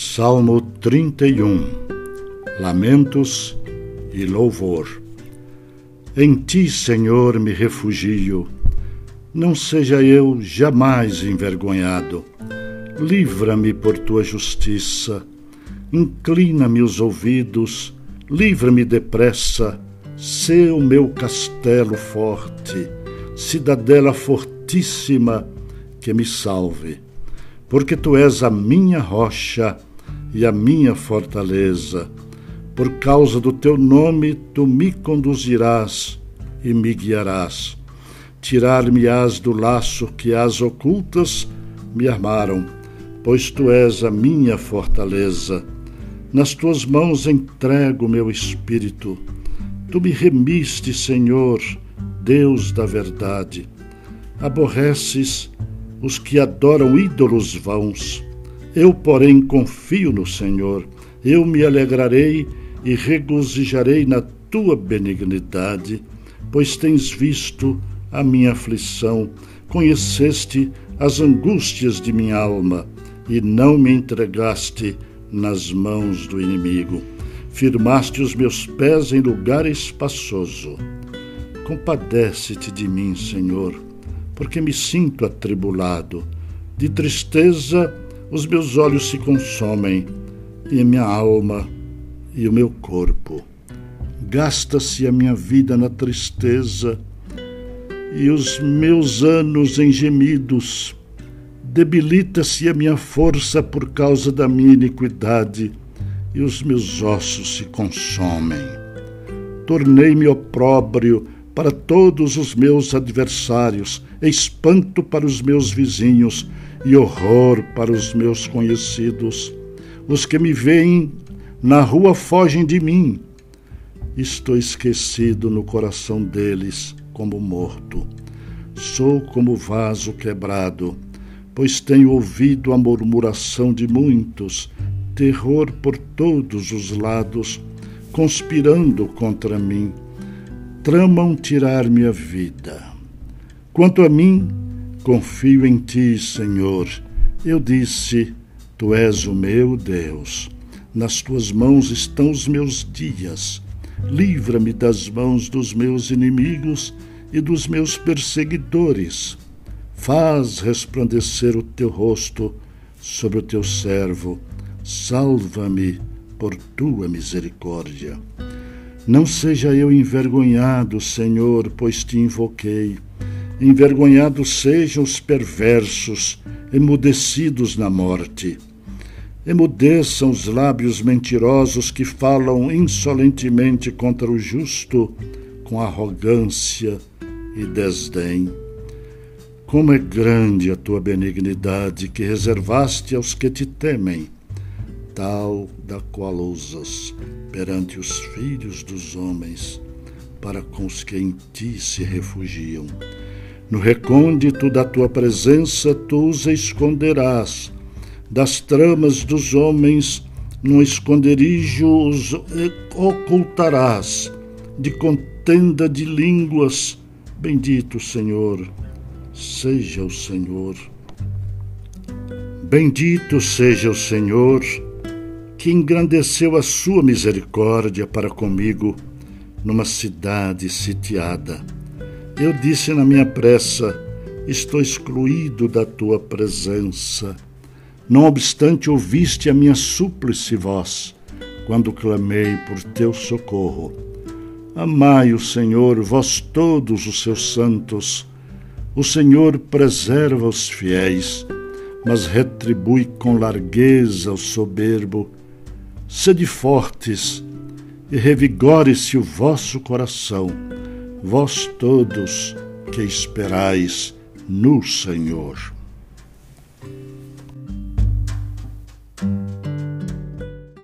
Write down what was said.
Salmo 31 Lamentos e Louvor Em ti, Senhor, me refugio. Não seja eu jamais envergonhado. Livra-me por tua justiça. Inclina-me os ouvidos. Livra-me depressa. Sê o meu castelo forte, cidadela fortíssima que me salve. Porque tu és a minha rocha e a minha fortaleza. Por causa do teu nome, tu me conduzirás e me guiarás. Tirar-me-ás do laço que as ocultas me armaram, pois tu és a minha fortaleza. Nas tuas mãos entrego meu espírito. Tu me remiste, Senhor, Deus da verdade. Aborreces os que adoram ídolos vãos eu, porém, confio no Senhor. Eu me alegrarei e regozijarei na tua benignidade, pois tens visto a minha aflição, conheceste as angústias de minha alma e não me entregaste nas mãos do inimigo. Firmaste os meus pés em lugar espaçoso. Compadece-te de mim, Senhor, porque me sinto atribulado. De tristeza os meus olhos se consomem e a minha alma e o meu corpo. Gasta-se a minha vida na tristeza e os meus anos em gemidos. Debilita-se a minha força por causa da minha iniquidade e os meus ossos se consomem. Tornei-me opróbrio para todos os meus adversários, espanto para os meus vizinhos e horror para os meus conhecidos. Os que me veem na rua fogem de mim. Estou esquecido no coração deles como morto. Sou como vaso quebrado, pois tenho ouvido a murmuração de muitos, terror por todos os lados, conspirando contra mim. Tramam tirar minha vida. Quanto a mim, Confio em ti, Senhor. Eu disse: Tu és o meu Deus. Nas tuas mãos estão os meus dias. Livra-me das mãos dos meus inimigos e dos meus perseguidores. Faz resplandecer o teu rosto sobre o teu servo. Salva-me por tua misericórdia. Não seja eu envergonhado, Senhor, pois te invoquei. Envergonhados sejam os perversos, emudecidos na morte. Emudeçam os lábios mentirosos que falam insolentemente contra o justo, com arrogância e desdém. Como é grande a tua benignidade que reservaste aos que te temem, tal da qual usas perante os filhos dos homens, para com os que em ti se refugiam. No recôndito da tua presença tu os esconderás, das tramas dos homens no esconderijo os ocultarás, de contenda de línguas, bendito Senhor, seja o Senhor. Bendito seja o Senhor, que engrandeceu a sua misericórdia para comigo numa cidade sitiada eu disse na minha pressa: Estou excluído da tua presença. Não obstante, ouviste a minha súplice voz, quando clamei por teu socorro. Amai o Senhor, vós todos os seus santos. O Senhor preserva os fiéis, mas retribui com largueza o soberbo. Sede fortes e revigore-se o vosso coração vós todos que esperais no Senhor.